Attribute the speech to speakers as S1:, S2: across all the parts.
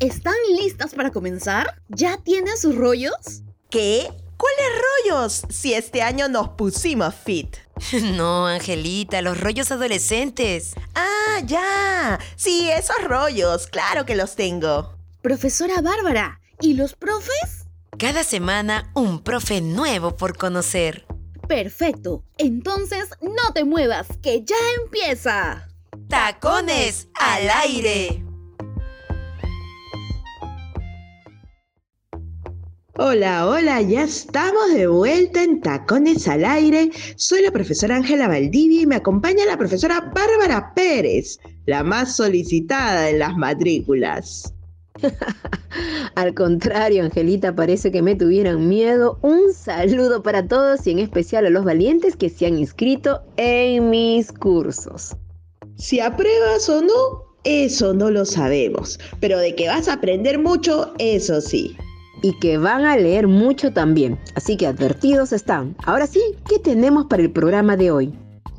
S1: ¿Están listas para comenzar? ¿Ya tienen sus rollos?
S2: ¿Qué? ¿Cuáles rollos? Si este año nos pusimos fit.
S3: No, Angelita, los rollos adolescentes.
S2: Ah, ya. Sí, esos rollos, claro que los tengo.
S1: Profesora Bárbara, ¿y los profes?
S3: Cada semana un profe nuevo por conocer.
S1: Perfecto. Entonces, no te muevas, que ya empieza.
S3: Tacones al aire.
S4: Hola, hola, ya estamos de vuelta en Tacones al Aire. Soy la profesora Ángela Valdivia y me acompaña la profesora Bárbara Pérez, la más solicitada en las matrículas.
S5: Al contrario, Angelita, parece que me tuvieran miedo. Un saludo para todos y en especial a los valientes que se han inscrito en mis cursos.
S4: Si apruebas o no, eso no lo sabemos, pero de que vas a aprender mucho, eso sí
S5: y que van a leer mucho también. Así que advertidos están. Ahora sí, ¿qué tenemos para el programa de hoy?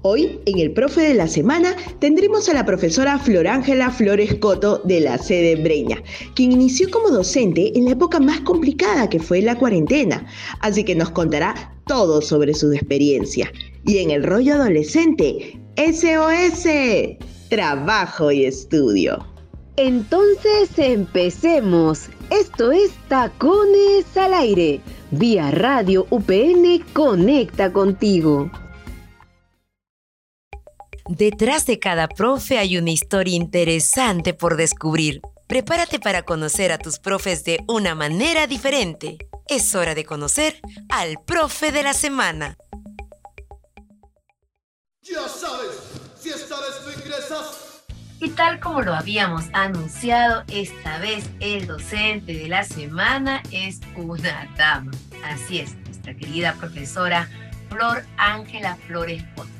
S4: Hoy, en el Profe de la Semana, tendremos a la profesora Florángela Flores Coto de la sede Breña, quien inició como docente en la época más complicada que fue la cuarentena, así que nos contará todo sobre su experiencia. Y en el rollo adolescente, SOS, trabajo y estudio.
S5: Entonces empecemos. Esto es Tacones al Aire. Vía Radio UPN Conecta contigo.
S3: Detrás de cada profe hay una historia interesante por descubrir. Prepárate para conocer a tus profes de una manera diferente. Es hora de conocer al profe de la semana.
S6: Ya sabes, si esta vez tú ingresas
S3: y tal como lo habíamos anunciado, esta vez el docente de la semana es una dama. Así es, nuestra querida profesora Flor Ángela Flores Potos.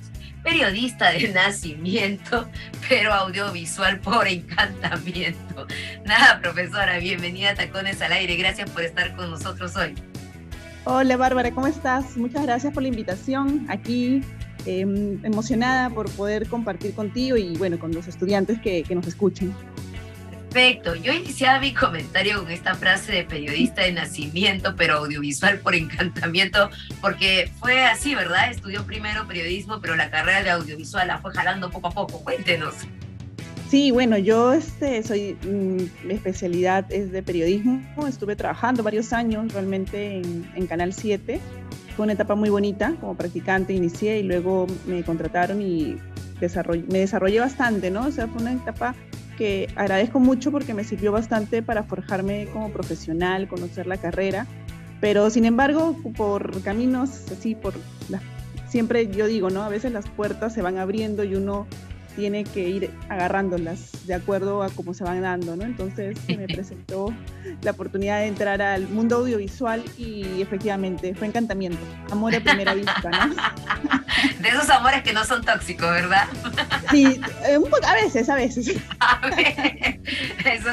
S3: Periodista de nacimiento, pero audiovisual por encantamiento. Nada, profesora, bienvenida a Tacones al Aire. Gracias por estar con nosotros hoy.
S7: Hola Bárbara, ¿cómo estás? Muchas gracias por la invitación aquí Em, emocionada por poder compartir contigo y bueno, con los estudiantes que, que nos escuchen.
S3: Perfecto. Yo iniciaba mi comentario con esta frase de periodista de nacimiento, pero audiovisual por encantamiento, porque fue así, ¿verdad? Estudió primero periodismo, pero la carrera de audiovisual la fue jalando poco a poco. Cuéntenos.
S7: Sí, bueno, yo este, soy, mm, mi especialidad es de periodismo. Estuve trabajando varios años realmente en, en Canal 7 fue una etapa muy bonita, como practicante inicié y luego me contrataron y me desarrollé bastante, ¿no? O sea, fue una etapa que agradezco mucho porque me sirvió bastante para forjarme como profesional, conocer la carrera, pero sin embargo, por caminos así, por siempre yo digo, ¿no? A veces las puertas se van abriendo y uno tiene que ir agarrándolas de acuerdo a cómo se van dando, ¿no? Entonces me presentó la oportunidad de entrar al mundo audiovisual y efectivamente fue encantamiento, amor a primera vista, ¿no?
S3: De esos amores que no son tóxicos, ¿verdad?
S7: Sí, eh, un poco, a veces, a veces.
S3: Eso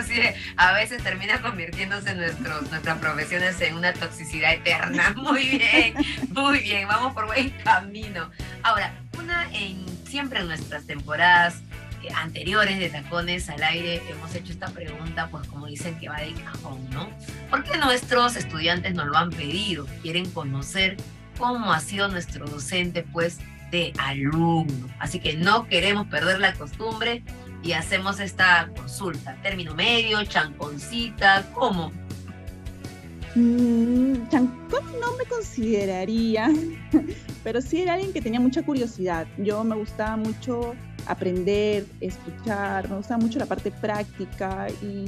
S3: sí, a veces termina convirtiéndose nuestros, nuestras profesiones en una toxicidad eterna. Muy bien, muy bien, vamos por buen camino. Ahora, una en siempre en nuestras temporadas eh, anteriores de Tacones al Aire hemos hecho esta pregunta, pues como dicen que va de cajón, ¿no? Porque nuestros estudiantes nos lo han pedido, quieren conocer cómo ha sido nuestro docente, pues, de alumno. Así que no queremos perder la costumbre y hacemos esta consulta. Término medio, chanconcita, ¿cómo?
S7: Mm, chancón no me consideraría, pero sí era alguien que tenía mucha curiosidad. Yo me gustaba mucho aprender, escuchar, me gustaba mucho la parte práctica y,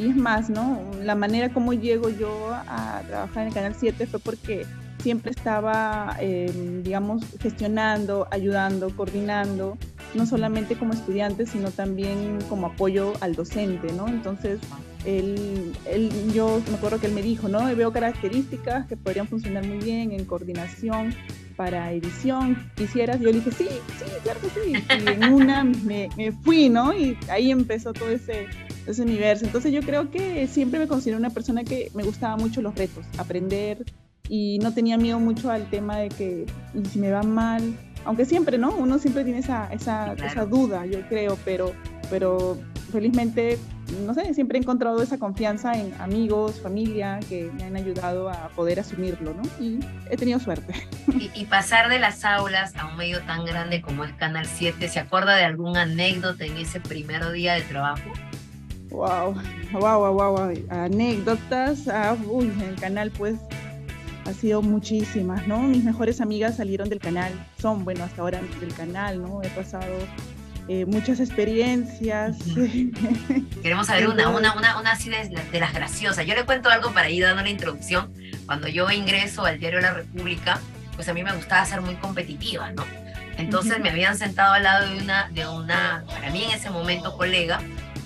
S7: y es más, ¿no? La manera como llego yo a trabajar en el Canal 7 fue porque siempre estaba, em, digamos, gestionando, ayudando, coordinando, no solamente como estudiante, sino también como apoyo al docente, ¿no? Entonces, él, él, yo me acuerdo que él me dijo, ¿no? Veo características que podrían funcionar muy bien en coordinación para edición. ¿Quisieras? Yo le dije, sí, sí, claro que sí. Y en una me, me fui, ¿no? Y ahí empezó todo ese, ese universo. Entonces yo creo que siempre me considero una persona que me gustaba mucho los retos, aprender y no tenía miedo mucho al tema de que ¿y si me va mal, aunque siempre, ¿no? Uno siempre tiene esa, esa, esa duda, yo creo, pero, pero felizmente no sé, siempre he encontrado esa confianza en amigos, familia, que me han ayudado a poder asumirlo, ¿no? Y he tenido suerte.
S3: Y, y pasar de las aulas a un medio tan grande como es Canal 7, ¿se acuerda de alguna anécdota en ese primer día de trabajo?
S7: Wow, wow, wow, wow, anécdotas, ah, uy, en el canal pues ha sido muchísimas, ¿no? Mis mejores amigas salieron del canal, son, bueno, hasta ahora del canal, ¿no? He pasado eh, muchas experiencias.
S3: Queremos saber una, una, una, una así de, de, las graciosas. Yo le cuento algo para ir dando la introducción. Cuando yo ingreso al diario La República, pues a mí me gustaba ser muy competitiva, ¿no? Entonces me habían sentado al lado de una, de una, para mí en ese momento, colega,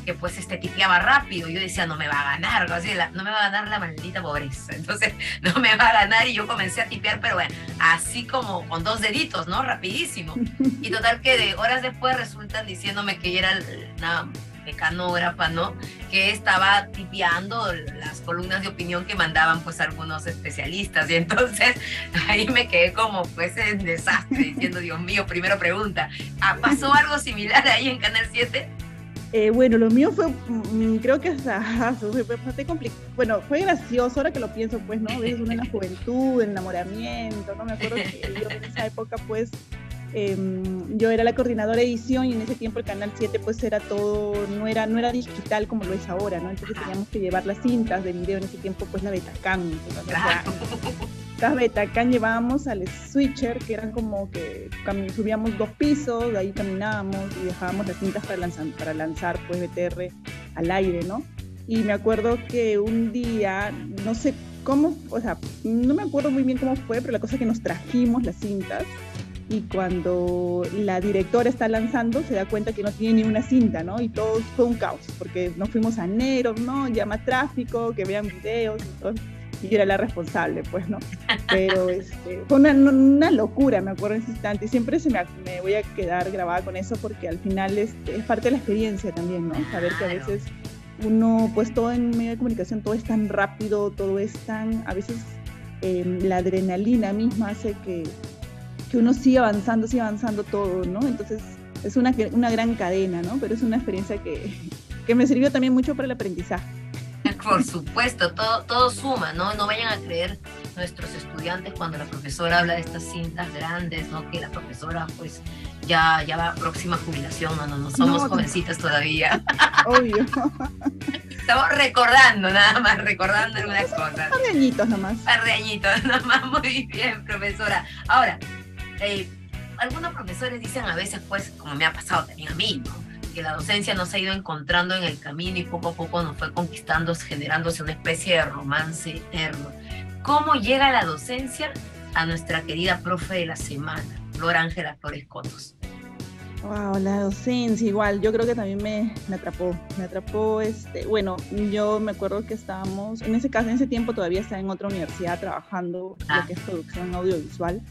S3: que pues este tipeaba rápido. Yo decía, no me va a ganar, la, no me va a ganar la maldita pobreza. Entonces, no me va a ganar y yo comencé a tipear, pero bueno, así como con dos deditos, ¿no? Rapidísimo. Y total que de horas después resultan diciéndome que era una mecanógrafa, ¿no? Que estaba tipeando las columnas de opinión que mandaban pues algunos especialistas. Y entonces ahí me quedé como pues en desastre, diciendo, Dios mío, primero pregunta, ¿pasó algo similar ahí en Canal 7?
S7: Eh, bueno, lo mío fue, mm, creo que hasta, fue bastante complicado. Bueno, fue gracioso ahora que lo pienso, pues, ¿no? A veces uno en la juventud, en enamoramiento, ¿no? Me acuerdo que yo en esa época, pues, eh, yo era la coordinadora de edición y en ese tiempo el Canal 7, pues, era todo, no era, no era digital como lo es ahora, ¿no? Entonces teníamos que llevar las cintas de video en ese tiempo, pues, la Betacam. Las Betacam llevábamos al switcher, que eran como que subíamos dos pisos, de ahí caminábamos y dejábamos las cintas para lanzar, para lanzar pues BTR al aire, ¿no? Y me acuerdo que un día, no sé cómo, o sea, no me acuerdo muy bien cómo fue, pero la cosa es que nos trajimos las cintas y cuando la directora está lanzando se da cuenta que no tiene ni una cinta, ¿no? Y todo fue un caos, porque nos fuimos a enero, ¿no? Llama tráfico, que vean videos y todo y yo era la responsable, pues, ¿no? Pero este, fue una, una, locura, me acuerdo en ese instante. Y siempre se me, me, voy a quedar grabada con eso porque al final es, es, parte de la experiencia también, ¿no? Saber que a veces uno, pues todo en medio de comunicación, todo es tan rápido, todo es tan, a veces eh, la adrenalina misma hace que, que uno siga avanzando, siga avanzando todo, ¿no? Entonces es una, una gran cadena, ¿no? Pero es una experiencia que, que me sirvió también mucho para el aprendizaje.
S3: Por supuesto, todo, todo suma, ¿no? No vayan a creer nuestros estudiantes cuando la profesora habla de estas cintas grandes, ¿no? Que la profesora, pues, ya, ya va a próxima jubilación, no, no, no somos no, jovencitas todavía.
S7: Obvio.
S3: Estamos recordando, nada más, recordando algunas cosas.
S7: Un par de añitos nomás.
S3: Un par de añitos nomás, muy bien, profesora. Ahora, eh, algunos profesores dicen a veces, pues, como me ha pasado también a mí, ¿no? Que la docencia nos ha ido encontrando en el camino y poco a poco nos fue conquistando, generándose una especie de romance eterno. ¿Cómo llega la docencia a nuestra querida profe de la semana, Flor Ángela Flores Cotos?
S7: Wow, la docencia igual, yo creo que también me, me, atrapó, me atrapó, este, bueno, yo me acuerdo que estábamos, en ese caso, en ese tiempo todavía estaba en otra universidad trabajando ah. lo que es producción audiovisual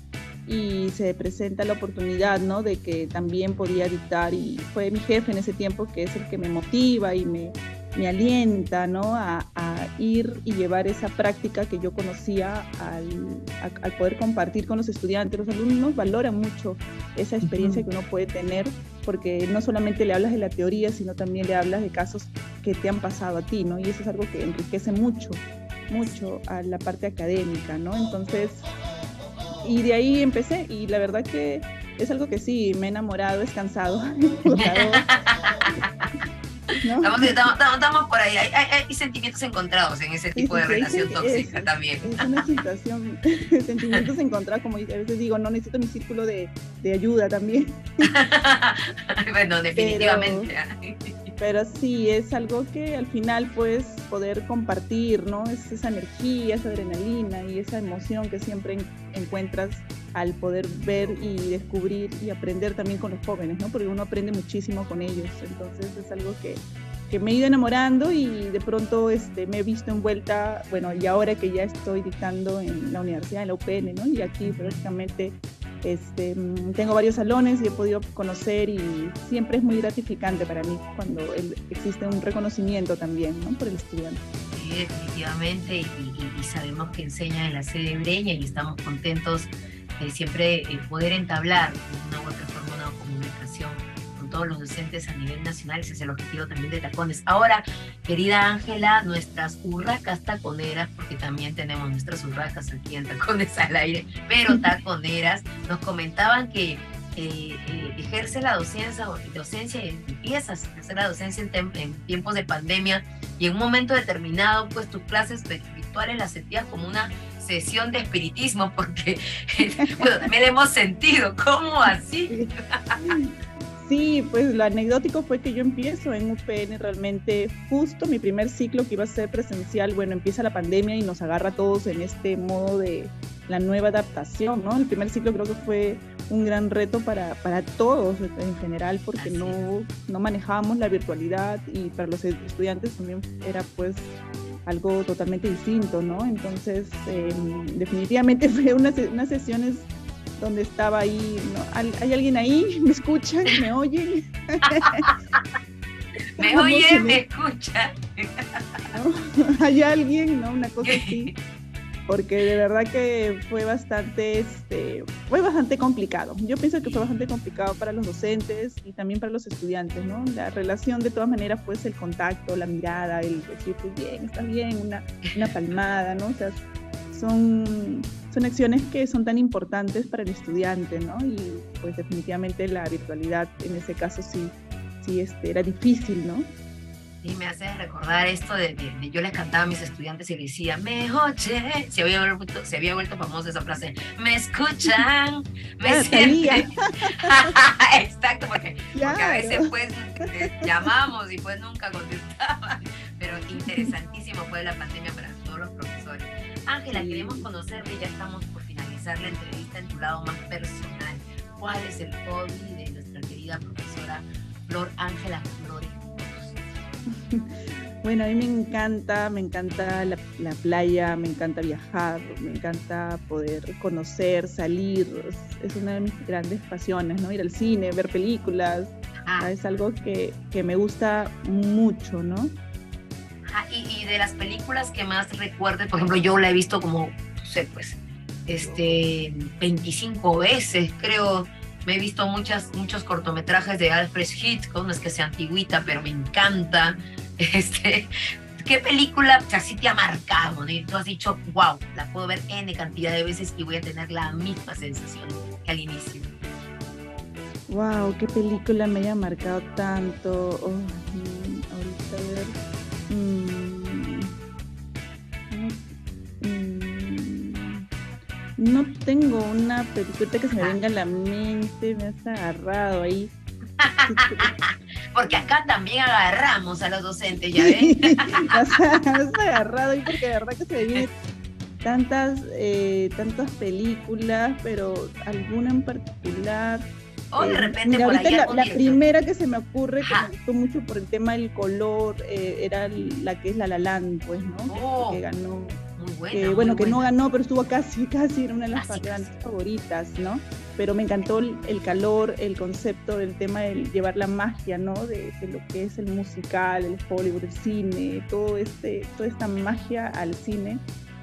S7: y se presenta la oportunidad, ¿no? De que también podía dictar y fue mi jefe en ese tiempo que es el que me motiva y me, me alienta, ¿no? A, a, ir y llevar esa práctica que yo conocía al, a, al, poder compartir con los estudiantes. Los alumnos valoran mucho esa experiencia uh -huh. que uno puede tener porque no solamente le hablas de la teoría, sino también le hablas de casos que te han pasado a ti, ¿no? Y eso es algo que enriquece mucho, mucho a la parte académica, ¿no? Entonces, y de ahí empecé y la verdad que es algo que sí, me he enamorado, es cansado.
S3: ¿No? Estamos, estamos, estamos, por ahí, hay, hay, hay, sentimientos encontrados en ese tipo de relación tóxica
S7: es,
S3: también.
S7: Es una situación, sentimientos encontrados, como a veces digo, no necesito mi círculo de, de ayuda también.
S3: bueno, definitivamente.
S7: Pero, pero sí, es algo que al final puedes poder compartir, ¿no? Es esa energía, esa adrenalina y esa emoción que siempre encuentras al poder ver y descubrir y aprender también con los jóvenes, ¿no? Porque uno aprende muchísimo con ellos, entonces es algo que, que me he ido enamorando y de pronto este, me he visto envuelta, bueno, y ahora que ya estoy dictando en la universidad, en la UPN, ¿no? Y aquí prácticamente este, tengo varios salones y he podido conocer y siempre es muy gratificante para mí cuando existe un reconocimiento también por el estudiante.
S3: Sí, definitivamente, y, sabemos que enseña en la sede Breña y estamos contentos de siempre poder entablar una u otra forma una comunicación todos los docentes a nivel nacional. Ese es el objetivo también de Tacones. Ahora, querida Ángela, nuestras urracas taconeras, porque también tenemos nuestras urracas aquí en Tacones al aire, pero taconeras, nos comentaban que eh, eh, ejerce la docencia, docencia y empiezas a ejercer la docencia en, en, tiempos de pandemia y en un momento determinado, pues tus clases virtuales las sentías como una sesión de espiritismo, porque bueno, también hemos sentido, ¿cómo así?
S7: Sí, pues lo anecdótico fue que yo empiezo en UPN realmente justo mi primer ciclo que iba a ser presencial, bueno, empieza la pandemia y nos agarra a todos en este modo de la nueva adaptación, ¿no? El primer ciclo creo que fue un gran reto para, para todos en general porque no, no manejábamos la virtualidad y para los estudiantes también era pues algo totalmente distinto, ¿no? Entonces, eh, definitivamente fue unas, unas sesiones donde estaba ahí, ¿no? ¿hay alguien ahí? ¿Me escuchan? ¿Me oyen?
S3: ¿Me oyen? ¿Me escuchan?
S7: ¿No? ¿Hay alguien? ¿No? Una cosa así porque de verdad que fue bastante, este, fue bastante complicado. Yo pienso que fue bastante complicado para los docentes y también para los estudiantes, ¿no? La relación de todas maneras, pues el contacto, la mirada, el decirte bien, estás bien, una, una palmada, ¿no? O sea, son, son acciones que son tan importantes para el estudiante, ¿no? Y pues definitivamente la virtualidad en ese caso sí, sí este, era difícil, ¿no?
S3: Y me hace recordar esto de, de, yo les cantaba a mis estudiantes y les decía, me oye, se había vuelto, se había vuelto famosa esa frase, me escuchan, me
S7: ah,
S3: sienten. Exacto, porque, porque, a veces pues llamamos y pues nunca contestaban, pero interesantísimo fue la pandemia para todos los profesores. Ángela, queremos conocerle, ya estamos por finalizar la entrevista en tu lado más personal. ¿Cuál es el hobby de nuestra querida profesora Flor Ángela Flores?
S7: Bueno, a mí me encanta, me encanta la, la, playa, me encanta viajar, me encanta poder conocer, salir. Es, es, una de mis grandes pasiones, ¿no? Ir al cine, ver películas. Ah. Es algo que, que, me gusta mucho, ¿no?
S3: Y, de las películas que más recuerdes, por ejemplo, yo la he visto como, no sé, pues, este, 25 veces, creo me he visto muchas, muchos cortometrajes de Alfred Hitchcock, no es que sea antigüita, pero me encanta. Este, ¿Qué película o te ha marcado? ¿no? Tú has dicho, wow, la puedo ver N cantidad de veces y voy a tener la misma sensación que al inicio.
S7: Wow, qué película me haya marcado tanto. Oh, ahorita ver. No tengo una película que se me venga a la mente, me has agarrado ahí.
S3: porque acá también agarramos a los docentes, ¿ya ven?
S7: me has agarrado ahí porque de verdad que se me vienen tantas, eh, tantas películas, pero alguna en particular.
S3: O de repente
S7: mira,
S3: por
S7: ahorita la primera que se me ocurre, que me gustó mucho por el tema del color, eh, era la que es La La Land, pues, ¿no?
S3: Oh.
S7: Que ganó
S3: Muy buena,
S7: que,
S3: muy
S7: bueno, que no
S3: buena.
S7: ganó, pero estuvo casi, casi, era una de las
S3: Casi,
S7: grandes
S3: casi.
S7: favoritas, ¿no? Pero me encantó el, el calor, el concepto del tema de llevar la magia, ¿no? De, de lo que es el musical, el Hollywood, el cine, todo este, toda esta magia al cine.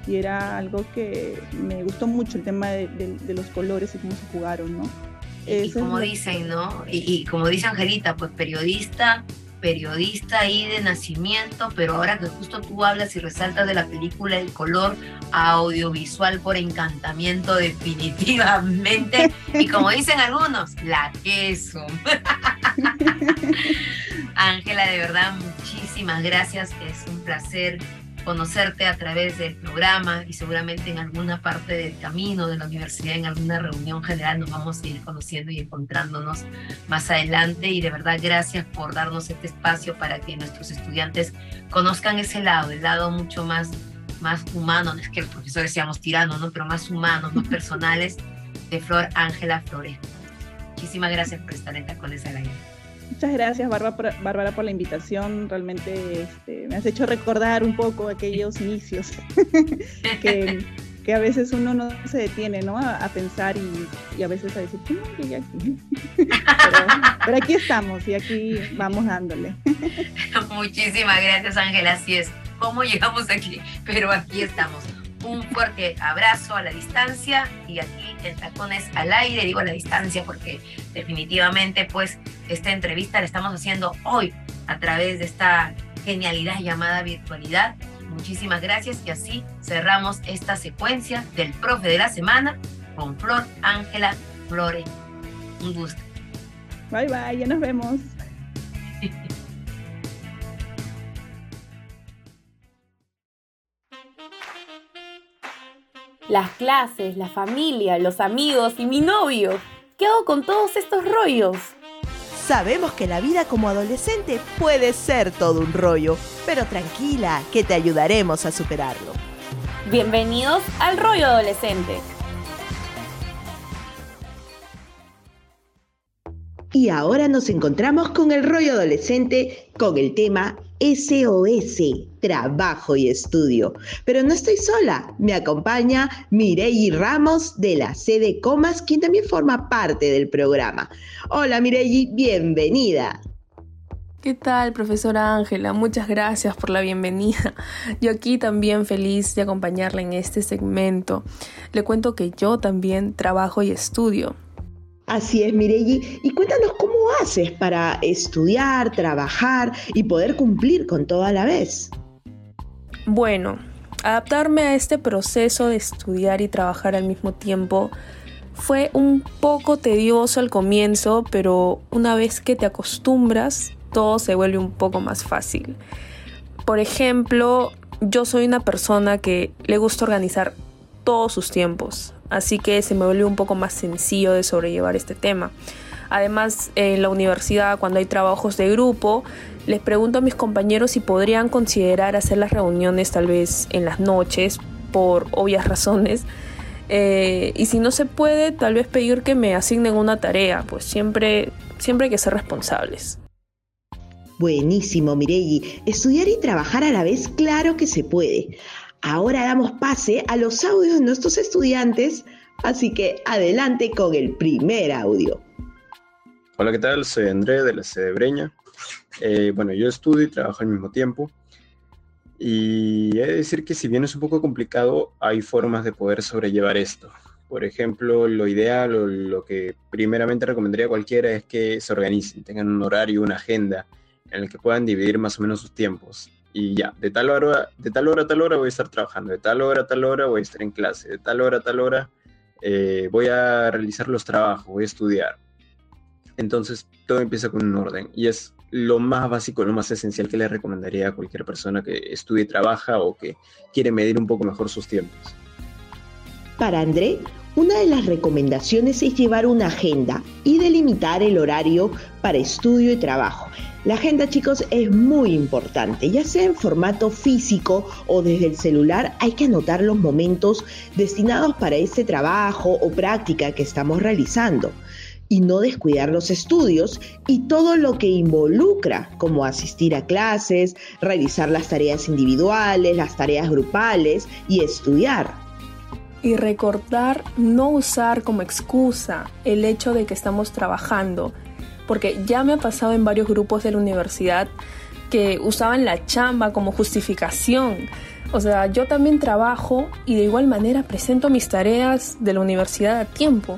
S7: Y era algo que me gustó mucho, el tema de, de- de los colores y cómo se jugaron, ¿no?
S3: Y, como dicen, ¿no? Y, y como dice Angelita, pues periodista, periodista ahí de nacimiento, pero ahora que justo tú hablas y resaltas de la película El color audiovisual por encantamiento definitivamente, y como dicen algunos, la queso. Ángela, de verdad, muchísimas gracias, es un placer conocerte a través del programa y seguramente en alguna parte del camino de la universidad, en alguna reunión general, nos vamos a ir conociendo y encontrándonos más adelante. Y de verdad, gracias por darnos este espacio para que nuestros estudiantes conozcan ese lado, el lado mucho más, más humano, no es que los profesores seamos tiranos, ¿no? pero más humanos, más personales, de Flor Ángela Flores. Muchísimas gracias por estar en Tacones al Aire.
S7: Muchas gracias, Bárbara, Bárbara, por la invitación. Realmente este, me has hecho recordar un poco aquellos inicios que, que a veces uno no se detiene ¿no? A, pensar y, a veces a decir, ¿cómo llegué aquí? pero aquí estamos y aquí vamos dándole.
S3: Muchísimas gracias, Ángela. Así es. ¿Cómo llegamos aquí? Pero aquí estamos. Un fuerte abrazo a la distancia y aquí en Tacones al aire, digo a la distancia porque definitivamente pues esta entrevista la estamos haciendo hoy a través de esta genialidad llamada virtualidad. Muchísimas gracias y así cerramos esta secuencia del profe de la semana con Flor Ángela Flores. Un gusto.
S7: Bye bye, ya nos vemos.
S8: Las clases, la familia, los amigos y mi novio. ¿Qué hago con todos estos rollos?
S2: Sabemos que la vida como adolescente puede ser todo un rollo, pero tranquila, que te ayudaremos a superarlo.
S8: Bienvenidos al rollo adolescente.
S4: Y ahora nos encontramos con el rollo adolescente con el tema SOS, trabajo y estudio. Pero no estoy sola, me acompaña Mireyi Ramos de la sede Comas, quien también forma parte del programa. Hola Mireyi, bienvenida.
S9: ¿Qué tal, profesora Ángela? Muchas gracias por la bienvenida. Yo aquí también feliz de acompañarla en este segmento. Le cuento que yo también trabajo y estudio.
S4: Así es, Mireyi. Y cuéntanos cómo haces para estudiar, trabajar y poder cumplir con todo a la vez.
S9: Bueno, adaptarme a este proceso de estudiar y trabajar al mismo tiempo fue un poco tedioso al comienzo, pero una vez que te acostumbras, todo se vuelve un poco más fácil. Por ejemplo, yo soy una persona que le gusta organizar todos sus tiempos, así que se me volvió un poco más sencillo de sobrellevar este tema. Además, en la universidad, cuando hay trabajos de grupo, les pregunto a mis compañeros si podrían considerar hacer las reuniones tal vez en las noches, por obvias razones. Eh, y si no se puede, tal vez pedir que me asignen una tarea, pues siempre, siempre hay que ser responsables.
S4: Buenísimo, Mireyi. Estudiar y trabajar a la vez, claro que se puede. Ahora damos pase a los audios de nuestros estudiantes, así que adelante con el primer audio.
S10: Hola, ¿qué tal? Soy André de la sede Breña. Eh, bueno, yo estudio y trabajo al mismo tiempo. Y he de decir que si bien es un poco complicado, hay formas de poder sobrellevar esto. Por ejemplo, lo ideal lo que primeramente recomendaría a cualquiera es que se organicen, tengan un horario, una agenda en el que puedan dividir más o menos sus tiempos y ya, de tal hora, de tal hora a tal hora voy a estar trabajando, de tal hora a tal hora voy a estar en clase, de tal hora a tal hora eh, voy a realizar los trabajos, voy a estudiar. Entonces todo empieza con un orden y es lo más básico, lo más esencial que le recomendaría a cualquier persona que estudie, trabaja o que quiere medir un poco mejor sus tiempos.
S4: Para André, una de las recomendaciones es llevar una agenda y delimitar el horario para estudio y trabajo. La agenda, chicos, es muy importante, ya sea en formato físico o desde el celular, hay que anotar los momentos destinados para este trabajo o práctica que estamos realizando y no descuidar los estudios y todo lo que involucra, como asistir a clases, realizar las tareas individuales, las tareas grupales y estudiar.
S9: Y recordar no usar como excusa el hecho de que estamos trabajando porque ya me ha pasado en varios grupos de la universidad que usaban la chamba como justificación. O sea, yo también trabajo y de igual manera presento mis tareas de la universidad a tiempo.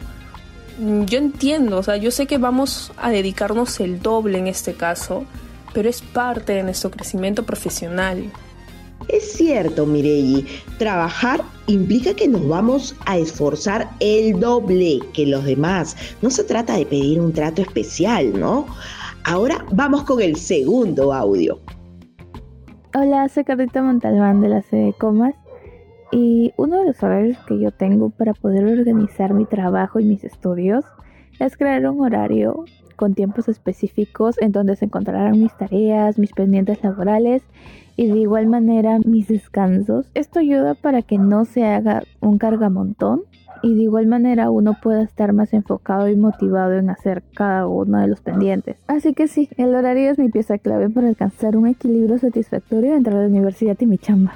S9: Yo entiendo, o sea, yo sé que vamos a dedicarnos el doble en este caso, pero es parte de nuestro crecimiento profesional.
S4: Es cierto, Mireyi, trabajar implica que nos vamos a esforzar el doble que los demás. No se trata de pedir un trato especial, ¿no? Ahora vamos con el segundo audio.
S11: Hola, soy Carlita Montalbán de la sede Comas y uno de los horarios que yo tengo para poder organizar mi trabajo y mis estudios es crear un horario con tiempos específicos en donde se encontrarán mis tareas, mis pendientes laborales y de igual manera mis descansos. Esto ayuda para que no se haga un cargamontón y de igual manera uno pueda estar más enfocado y motivado en hacer cada uno de los pendientes. Así que sí, el horario es mi pieza clave para alcanzar un equilibrio satisfactorio entre la universidad y mi chamba.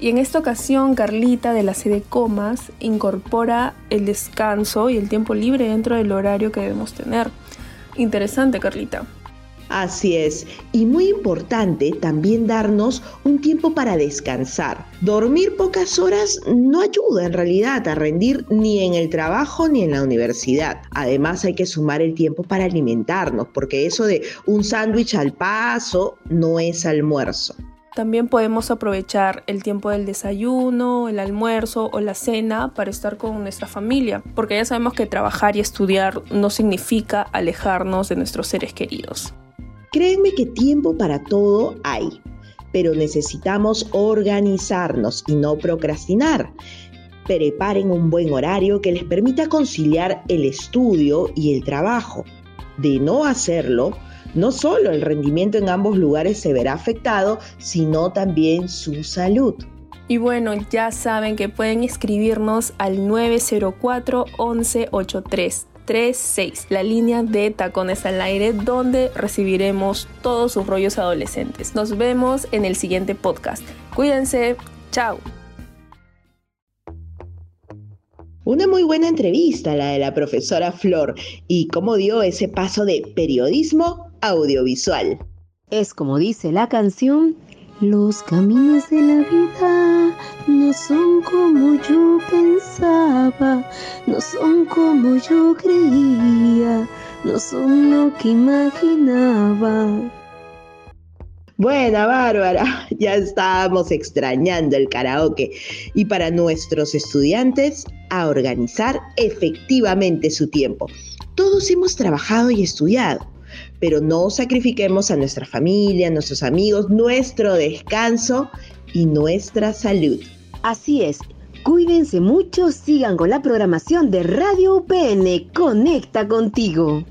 S9: Y en esta ocasión, Carlita de la sede Comas incorpora el descanso y el tiempo libre dentro del horario que debemos tener. Interesante, Carlita.
S4: Así es, y muy importante también darnos un tiempo para descansar. Dormir pocas horas no ayuda en realidad a rendir ni en el trabajo ni en la universidad. Además hay que sumar el tiempo para alimentarnos, porque eso de un sándwich al paso no es almuerzo.
S9: También podemos aprovechar el tiempo del desayuno, el almuerzo o la cena para estar con nuestra familia, porque ya sabemos que trabajar y estudiar no significa alejarnos de nuestros seres queridos.
S4: Créeme que tiempo para todo hay, pero necesitamos organizarnos y no procrastinar. Preparen un buen horario que les permita conciliar el estudio y el trabajo. De no hacerlo, no solo el rendimiento en ambos lugares se verá afectado, sino también su salud.
S9: Y bueno, ya saben que pueden escribirnos al 904 1183 36, la línea de Tacones al Aire, donde recibiremos todos sus rollos adolescentes. Nos vemos en el siguiente podcast. Cuídense, chao.
S4: Una muy buena entrevista la de la profesora Flor y cómo dio ese paso de periodismo audiovisual.
S5: Es como dice la canción, los caminos de la vida no son como yo pensaba, no son como yo creía, no son lo que imaginaba.
S4: Buena, Bárbara, ya estábamos extrañando el karaoke. Y para nuestros estudiantes, a organizar efectivamente su tiempo. Todos hemos trabajado y estudiado, pero no sacrifiquemos a nuestra familia, nuestros amigos, nuestro descanso y nuestra salud.
S5: Así es. Cuídense mucho, sigan con la programación de Radio UPN. Conecta contigo.